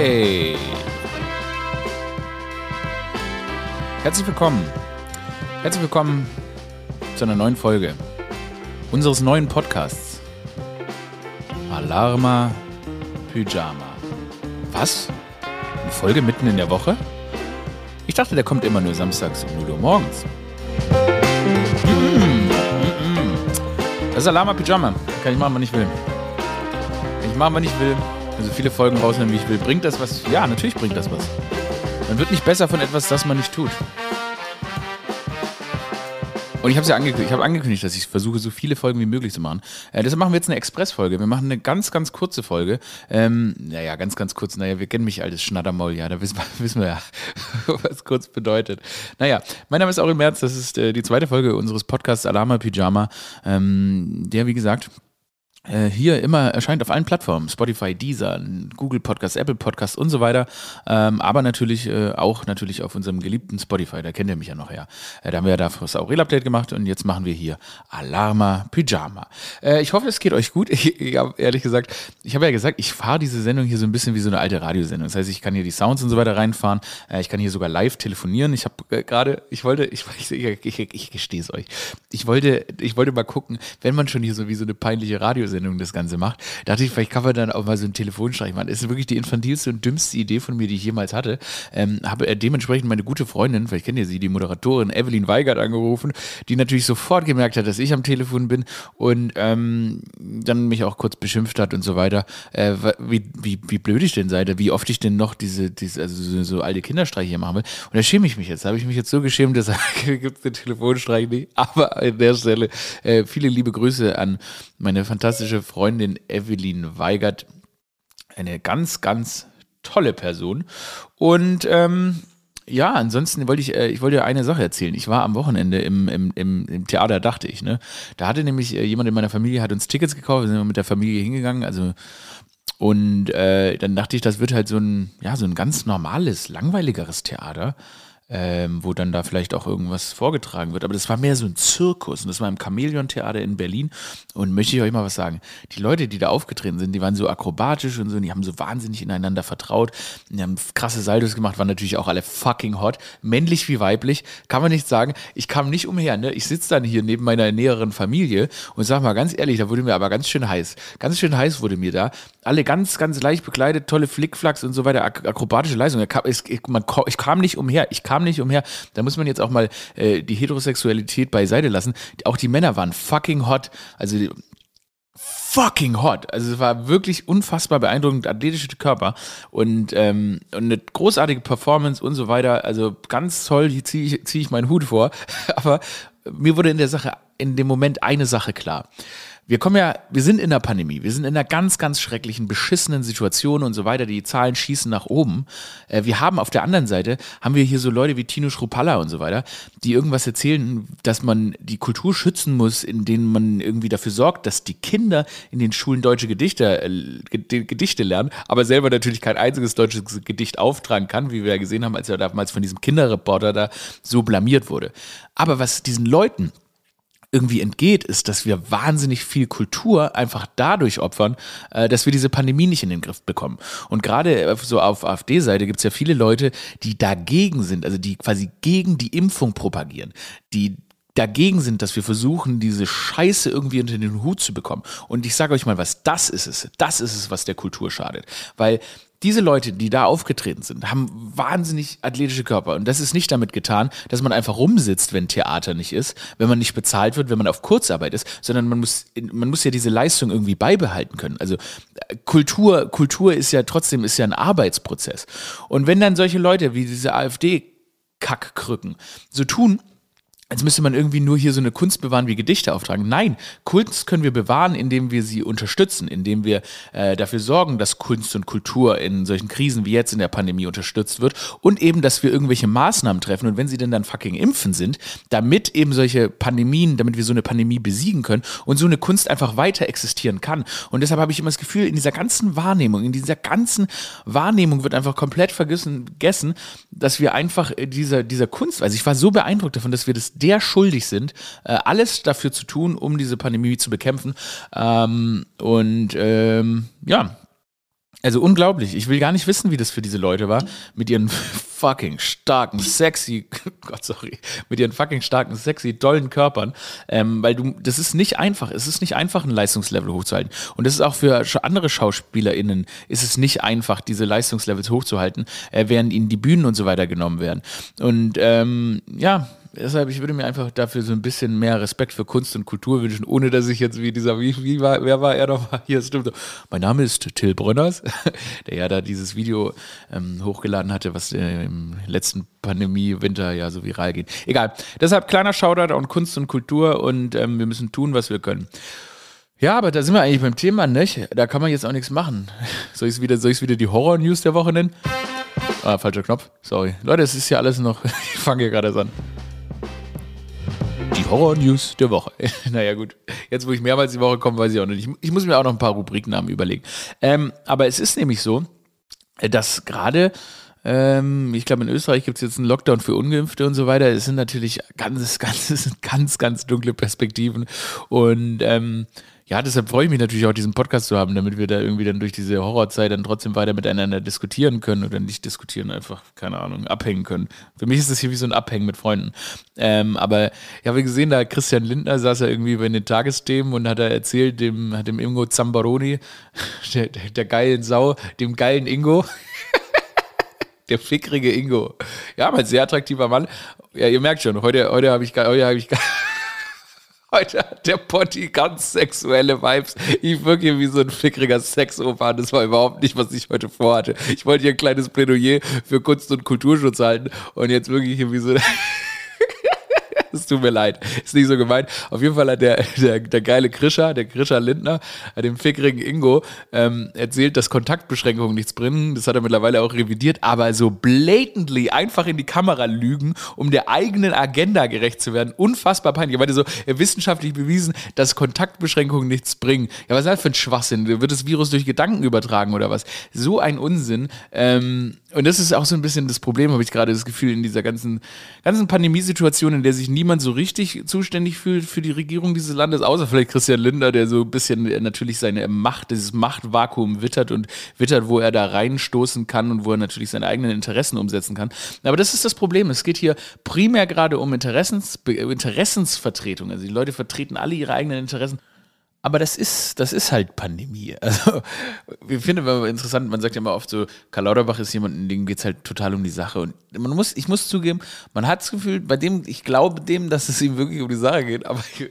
Okay. Herzlich willkommen. Herzlich willkommen zu einer neuen Folge unseres neuen Podcasts. Alarma Pyjama. Was? Eine Folge mitten in der Woche? Ich dachte, der kommt immer nur samstags um 0 Uhr morgens. Das ist Alarma Pyjama. Kann ich machen, wann ich will. Kann ich machen, wann ich will. Also viele Folgen rausnehmen, wie ich will. Bringt das was? Ja, natürlich bringt das was. Man wird nicht besser von etwas, das man nicht tut. Und ich habe ja angekündigt, ich habe angekündigt, dass ich versuche, so viele Folgen wie möglich zu machen. Äh, deshalb machen wir jetzt eine Express-Folge. Wir machen eine ganz, ganz kurze Folge. Ähm, naja, ganz, ganz kurz. Naja, wir kennen mich altes Schnattermaul, ja, da wissen wir, wissen wir ja, was kurz bedeutet. Naja, mein Name ist Aurel Merz, das ist äh, die zweite Folge unseres Podcasts Alarma Pyjama, ähm, der, wie gesagt, hier immer erscheint auf allen Plattformen, Spotify, Deezer, Google Podcast, Apple Podcast und so weiter, ähm, aber natürlich äh, auch natürlich auf unserem geliebten Spotify, da kennt ihr mich ja noch her. Äh, da haben wir ja dafür das Aurel-Update gemacht und jetzt machen wir hier Alarma Pyjama. Äh, ich hoffe, es geht euch gut. Ich, ich habe ehrlich gesagt, ich habe ja gesagt, ich fahre diese Sendung hier so ein bisschen wie so eine alte Radiosendung. Das heißt, ich kann hier die Sounds und so weiter reinfahren, äh, ich kann hier sogar live telefonieren. Ich habe äh, gerade, ich wollte, ich, ich, ich, ich gestehe es euch, ich wollte, ich wollte mal gucken, wenn man schon hier so wie so eine peinliche Radiosendung Radiosendung das Ganze macht. dachte ich, vielleicht kann man dann auch mal so einen Telefonstreich machen. Das ist wirklich die infantilste und dümmste Idee von mir, die ich jemals hatte. Ähm, habe äh, dementsprechend meine gute Freundin, vielleicht kennt ihr sie, die Moderatorin Evelyn Weigert angerufen, die natürlich sofort gemerkt hat, dass ich am Telefon bin und ähm, dann mich auch kurz beschimpft hat und so weiter. Äh, wie, wie, wie blöd ich denn sei, wie oft ich denn noch diese, diese also so, so alte Kinderstreiche machen will. Und da schäme ich mich jetzt. Da habe ich mich jetzt so geschämt, dass gibt es den Telefonstreich nicht. Aber an der Stelle äh, viele liebe Grüße an meine fantastische Freundin Evelyn Weigert. Eine ganz, ganz tolle Person. Und ähm, ja, ansonsten wollte ich, äh, ich wollte eine Sache erzählen. Ich war am Wochenende im, im, im, im Theater, dachte ich, ne? Da hatte nämlich äh, jemand in meiner Familie hat uns Tickets gekauft, wir sind mit der Familie hingegangen, also und äh, dann dachte ich, das wird halt so ein, ja, so ein ganz normales, langweiligeres Theater ähm, wo dann da vielleicht auch irgendwas vorgetragen wird. Aber das war mehr so ein Zirkus und das war im Chamäleon-Theater in Berlin. Und möchte ich euch mal was sagen. Die Leute, die da aufgetreten sind, die waren so akrobatisch und so, und die haben so wahnsinnig ineinander vertraut. Die haben krasse Saldos gemacht, waren natürlich auch alle fucking hot. Männlich wie weiblich, kann man nicht sagen. Ich kam nicht umher, ne? Ich sitze dann hier neben meiner näheren Familie und sag mal ganz ehrlich, da wurde mir aber ganz schön heiß. Ganz schön heiß wurde mir da. Alle ganz, ganz leicht bekleidet, tolle Flickflacks und so weiter, ak akrobatische Leistungen. Ich kam nicht umher. Ich kam kam nicht umher. Da muss man jetzt auch mal äh, die Heterosexualität beiseite lassen. Auch die Männer waren fucking hot. Also fucking hot. Also es war wirklich unfassbar beeindruckend, athletische Körper und, ähm, und eine großartige Performance und so weiter. Also ganz toll, hier ziehe ich, zieh ich meinen Hut vor. Aber mir wurde in der Sache, in dem Moment eine Sache klar wir kommen ja, wir sind in der Pandemie, wir sind in einer ganz, ganz schrecklichen, beschissenen Situation und so weiter. Die Zahlen schießen nach oben. Äh, wir haben auf der anderen Seite, haben wir hier so Leute wie Tino Schruppalla und so weiter, die irgendwas erzählen, dass man die Kultur schützen muss, indem man irgendwie dafür sorgt, dass die Kinder in den Schulen deutsche Gedichte, äh, Gedichte lernen, aber selber natürlich kein einziges deutsches Gedicht auftragen kann, wie wir ja gesehen haben, als er damals von diesem Kinderreporter da so blamiert wurde. Aber was diesen Leuten irgendwie entgeht, ist, dass wir wahnsinnig viel Kultur einfach dadurch opfern, äh, dass wir diese Pandemie nicht in den Griff bekommen. Und gerade äh, so auf AfD-Seite gibt es ja viele Leute, die dagegen sind, also die quasi gegen die Impfung propagieren, die dagegen sind, dass wir versuchen, diese Scheiße irgendwie unter den Hut zu bekommen. Und ich sage euch mal was, das ist es. Das ist es, was der Kultur schadet. Weil diese Leute, die da aufgetreten sind, haben wahnsinnig athletische Körper. Und das ist nicht damit getan, dass man einfach rumsitzt, wenn Theater nicht ist, wenn man nicht bezahlt wird, wenn man auf Kurzarbeit ist, sondern man muss, man muss ja diese Leistung irgendwie beibehalten können. Also Kultur, Kultur ist ja trotzdem, ist ja ein Arbeitsprozess. Und wenn dann solche Leute wie diese AfD Kackkrücken so tun, als müsste man irgendwie nur hier so eine Kunst bewahren wie Gedichte auftragen. Nein, Kunst können wir bewahren, indem wir sie unterstützen, indem wir äh, dafür sorgen, dass Kunst und Kultur in solchen Krisen wie jetzt in der Pandemie unterstützt wird und eben, dass wir irgendwelche Maßnahmen treffen und wenn sie denn dann fucking impfen sind, damit eben solche Pandemien, damit wir so eine Pandemie besiegen können und so eine Kunst einfach weiter existieren kann. Und deshalb habe ich immer das Gefühl, in dieser ganzen Wahrnehmung, in dieser ganzen Wahrnehmung wird einfach komplett vergessen, dass wir einfach dieser, dieser Kunst, also ich war so beeindruckt davon, dass wir das der schuldig sind, äh, alles dafür zu tun, um diese Pandemie zu bekämpfen. Ähm, und ähm, ja, Also unglaublich. Ich will gar nicht wissen, wie das für diese Leute war. Mit ihren fucking starken, sexy, Gott, sorry, mit ihren fucking starken, sexy, dollen Körpern. Ähm, weil du, das ist nicht einfach. Es ist nicht einfach, ein Leistungslevel hochzuhalten. Und das ist auch für andere SchauspielerInnen, ist es nicht einfach, diese Leistungslevels hochzuhalten, äh, während ihnen die Bühnen und so weiter genommen werden. Und ähm, ja, deshalb, ich würde mir einfach dafür so ein bisschen mehr Respekt für Kunst und Kultur wünschen, ohne dass ich jetzt wie dieser, wie, wie war, wer war er noch? Hier, stimmt. Mein Name ist Till Brönners, der ja da dieses Video ähm, hochgeladen hatte, was äh, im letzten Pandemie-Winter ja so viral geht. Egal. Deshalb kleiner Shoutout an Kunst und Kultur und ähm, wir müssen tun, was wir können. Ja, aber da sind wir eigentlich beim Thema, nicht? Da kann man jetzt auch nichts machen. Soll ich es wieder, wieder die Horror-News der Woche nennen? Ah, falscher Knopf. Sorry. Leute, es ist ja alles noch. ich fange hier gerade an. Horror-News der Woche. naja, gut. Jetzt, wo ich mehrmals die Woche komme, weiß ich auch nicht. Ich, ich muss mir auch noch ein paar Rubriknamen überlegen. Ähm, aber es ist nämlich so, dass gerade ähm, ich glaube, in Österreich gibt es jetzt einen Lockdown für Ungeimpfte und so weiter. Es sind natürlich ganz, ganz, ganz, ganz dunkle Perspektiven. Und ähm, ja, deshalb freue ich mich natürlich auch, diesen Podcast zu haben, damit wir da irgendwie dann durch diese Horrorzeit dann trotzdem weiter miteinander diskutieren können oder nicht diskutieren, einfach, keine Ahnung, abhängen können. Für mich ist das hier wie so ein Abhängen mit Freunden. Ähm, aber ich habe gesehen, da Christian Lindner saß ja irgendwie bei den Tagesthemen und hat er erzählt, dem, hat dem Ingo Zambaroni, der, der, der geilen Sau, dem geilen Ingo, der fickrige Ingo. Ja, ein sehr attraktiver Mann. Ja, ihr merkt schon, heute, heute habe ich, heute habe ich Heute hat der Potti ganz sexuelle Vibes. Ich wirke hier wie so ein fickriger Sexopan. Das war überhaupt nicht, was ich heute vorhatte. Ich wollte hier ein kleines Plädoyer für Kunst- und Kulturschutz halten und jetzt wirklich hier wie so es tut mir leid. Ist nicht so gemeint. Auf jeden Fall hat der, der, der geile Krischer, der Krischer Lindner, hat dem fickrigen Ingo ähm, erzählt, dass Kontaktbeschränkungen nichts bringen. Das hat er mittlerweile auch revidiert, aber so blatantly einfach in die Kamera lügen, um der eigenen Agenda gerecht zu werden. Unfassbar peinlich. Er meinte so, wissenschaftlich bewiesen, dass Kontaktbeschränkungen nichts bringen. Ja, was ist das für ein Schwachsinn? Wird das Virus durch Gedanken übertragen oder was? So ein Unsinn. Ähm, und das ist auch so ein bisschen das Problem, habe ich gerade das Gefühl, in dieser ganzen, ganzen Pandemiesituation, in der sich niemand so richtig zuständig fühlt für die Regierung dieses Landes, außer vielleicht Christian Lindner, der so ein bisschen natürlich seine Macht, dieses Machtvakuum wittert und wittert, wo er da reinstoßen kann und wo er natürlich seine eigenen Interessen umsetzen kann. Aber das ist das Problem. Es geht hier primär gerade um Interessens, Interessensvertretung. Also die Leute vertreten alle ihre eigenen Interessen aber das ist, das ist halt Pandemie. Also, ich finde immer interessant, man sagt ja immer oft so, Karl Lauterbach ist jemand, dem geht es halt total um die Sache. Und man muss, ich muss zugeben, man hat das Gefühl, bei dem, ich glaube dem, dass es ihm wirklich um die Sache geht, aber ich,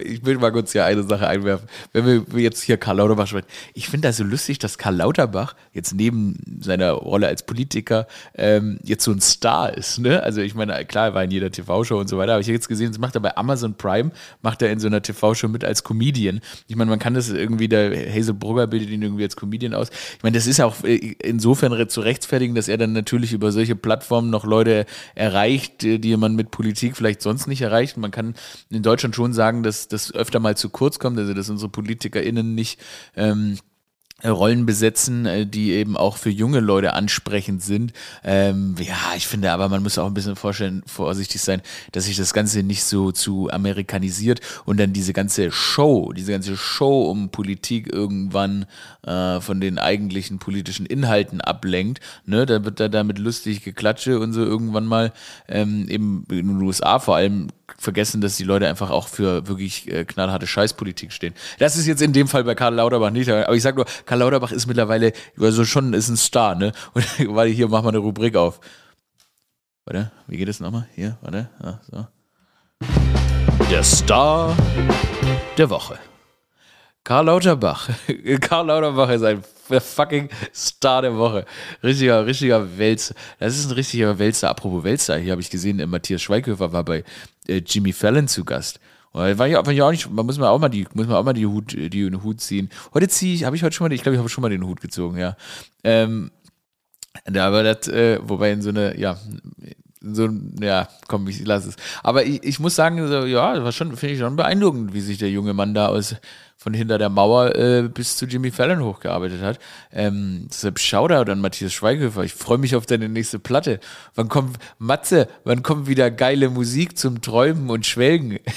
ich will mal kurz hier eine Sache einwerfen. Wenn wir jetzt hier Karl Lauterbach sprechen, ich finde das so lustig, dass Karl Lauterbach jetzt neben seiner Rolle als Politiker ähm, jetzt so ein Star ist. Ne? Also ich meine, klar, er war in jeder TV-Show und so weiter, aber ich habe jetzt gesehen, das macht er bei Amazon Prime, macht er in so einer TV-Show mit als Comedian. Ich meine, man kann das irgendwie, der Hazel Brugger bildet ihn irgendwie als Comedian aus. Ich meine, das ist auch insofern zu rechtfertigen, dass er dann natürlich über solche Plattformen noch Leute erreicht, die man mit Politik vielleicht sonst nicht erreicht. Man kann in Deutschland schon sagen, dass das öfter mal zu kurz kommt, also dass unsere PolitikerInnen nicht ähm, Rollen besetzen, äh, die eben auch für junge Leute ansprechend sind. Ähm, ja, ich finde aber, man muss auch ein bisschen vorstellen, vorsichtig sein, dass sich das Ganze nicht so zu amerikanisiert und dann diese ganze Show, diese ganze Show um Politik irgendwann äh, von den eigentlichen politischen Inhalten ablenkt. Ne? Da wird da damit lustig geklatsche und so irgendwann mal ähm, eben in den USA vor allem vergessen, dass die Leute einfach auch für wirklich äh, knallharte Scheißpolitik stehen. Das ist jetzt in dem Fall bei Karl Lauterbach nicht, aber ich sag nur, Karl Lauterbach ist mittlerweile, also schon ist ein Star, ne? Und warte, hier, mach mal eine Rubrik auf. Warte, wie geht es nochmal? Hier, warte, ja, so. Der Star der Woche. Karl Lauterbach. Karl Lauterbach ist ein fucking Star der Woche. Richtiger, richtiger Wälzer. Das ist ein richtiger Wälzer. Apropos Wälzer, hier habe ich gesehen, äh, Matthias Schweighöfer war bei äh, Jimmy Fallon zu Gast. War ja, war ja auch nicht, man muss man auch mal die, muss man auch mal die Hut, die den Hut ziehen. Heute ziehe ich, habe ich heute schon mal, ich glaube, ich habe schon mal den Hut gezogen, ja. Ähm, aber das, äh, wobei in so eine, ja, so, ja, komm, ich lasse es. Aber ich, ich muss sagen, so, ja, war schon, finde ich schon beeindruckend, wie sich der junge Mann da aus von hinter der Mauer äh, bis zu Jimmy Fallon hochgearbeitet hat. Ähm, deshalb Shoutout an Matthias Schweighöfer. Ich freue mich auf deine nächste Platte. Wann kommt, Matze, wann kommt wieder geile Musik zum Träumen und Schwelgen?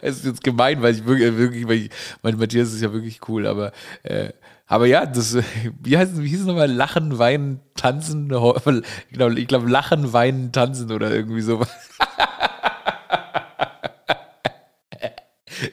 Es ist jetzt gemein, weil ich wirklich, wirklich weil, ich, mein Matthias ist ja wirklich cool, aber äh, Aber ja, das, wie heißt wie hieß es nochmal? Lachen, weinen, tanzen, genau, ich glaube Lachen, weinen, tanzen oder irgendwie sowas.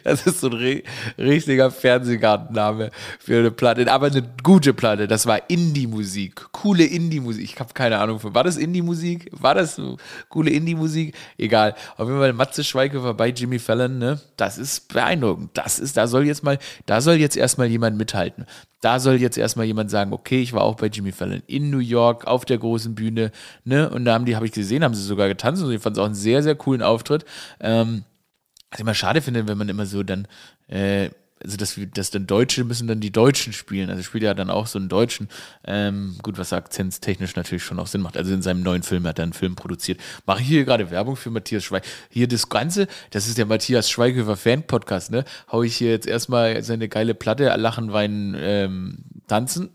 Das ist so ein richtiger Fernsehgartenname für eine Platte, aber eine gute Platte. Das war Indie-Musik, coole Indie-Musik. Ich habe keine Ahnung, war das Indie-Musik? War das so coole Indie-Musik? Egal. Auf jeden Fall Matze Schweighöfer bei Jimmy Fallon, ne? Das ist beeindruckend. Das ist, da soll jetzt mal, da soll jetzt erstmal jemand mithalten. Da soll jetzt erstmal jemand sagen, okay, ich war auch bei Jimmy Fallon in New York auf der großen Bühne, ne? Und da haben die, habe ich gesehen, haben sie sogar getanzt und ich fand es auch einen sehr, sehr coolen Auftritt. Ähm, was ich immer schade finde, wenn man immer so dann, äh, also dass, dass dann Deutsche müssen dann die Deutschen spielen. Also spielt ja dann auch so einen Deutschen. Ähm, gut, was akzentstechnisch natürlich schon auch Sinn macht. Also in seinem neuen Film hat er einen Film produziert. Mache ich hier gerade Werbung für Matthias Schweig. Hier das Ganze, das ist der Matthias Schweighöfer Fan-Podcast, ne? Hau ich hier jetzt erstmal seine geile Platte, Lachen, Weinen, ähm, Tanzen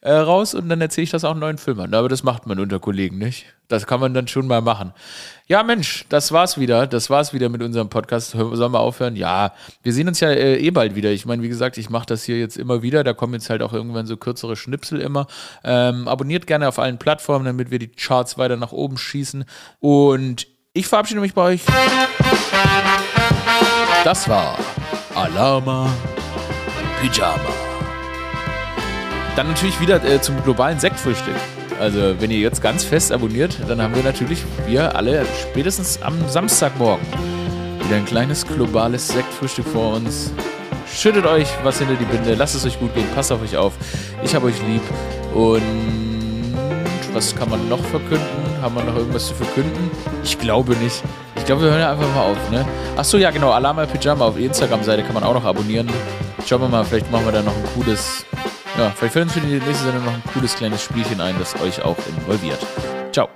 äh, raus und dann erzähle ich das auch neuen Film an. Aber das macht man unter Kollegen nicht. Das kann man dann schon mal machen. Ja, Mensch, das war's wieder. Das war's wieder mit unserem Podcast. Sollen wir aufhören? Ja, wir sehen uns ja äh, eh bald wieder. Ich meine, wie gesagt, ich mache das hier jetzt immer wieder. Da kommen jetzt halt auch irgendwann so kürzere Schnipsel immer. Ähm, abonniert gerne auf allen Plattformen, damit wir die Charts weiter nach oben schießen. Und ich verabschiede mich bei euch. Das war Alama Pyjama. Dann natürlich wieder äh, zum globalen Sektfrühstück. Also, wenn ihr jetzt ganz fest abonniert, dann haben wir natürlich, wir alle, spätestens am Samstagmorgen wieder ein kleines globales Sektfrühstück vor uns. Schüttet euch was hinter die Binde, lasst es euch gut gehen, passt auf euch auf. Ich habe euch lieb. Und was kann man noch verkünden? Haben wir noch irgendwas zu verkünden? Ich glaube nicht. Ich glaube, wir hören einfach mal auf, ne? Achso, ja, genau. Alama Pyjama auf Instagram-Seite kann man auch noch abonnieren. Schauen wir mal, vielleicht machen wir da noch ein cooles ja, vielleicht fällt uns für die nächste Sendung noch ein cooles kleines Spielchen ein, das euch auch involviert. Ciao.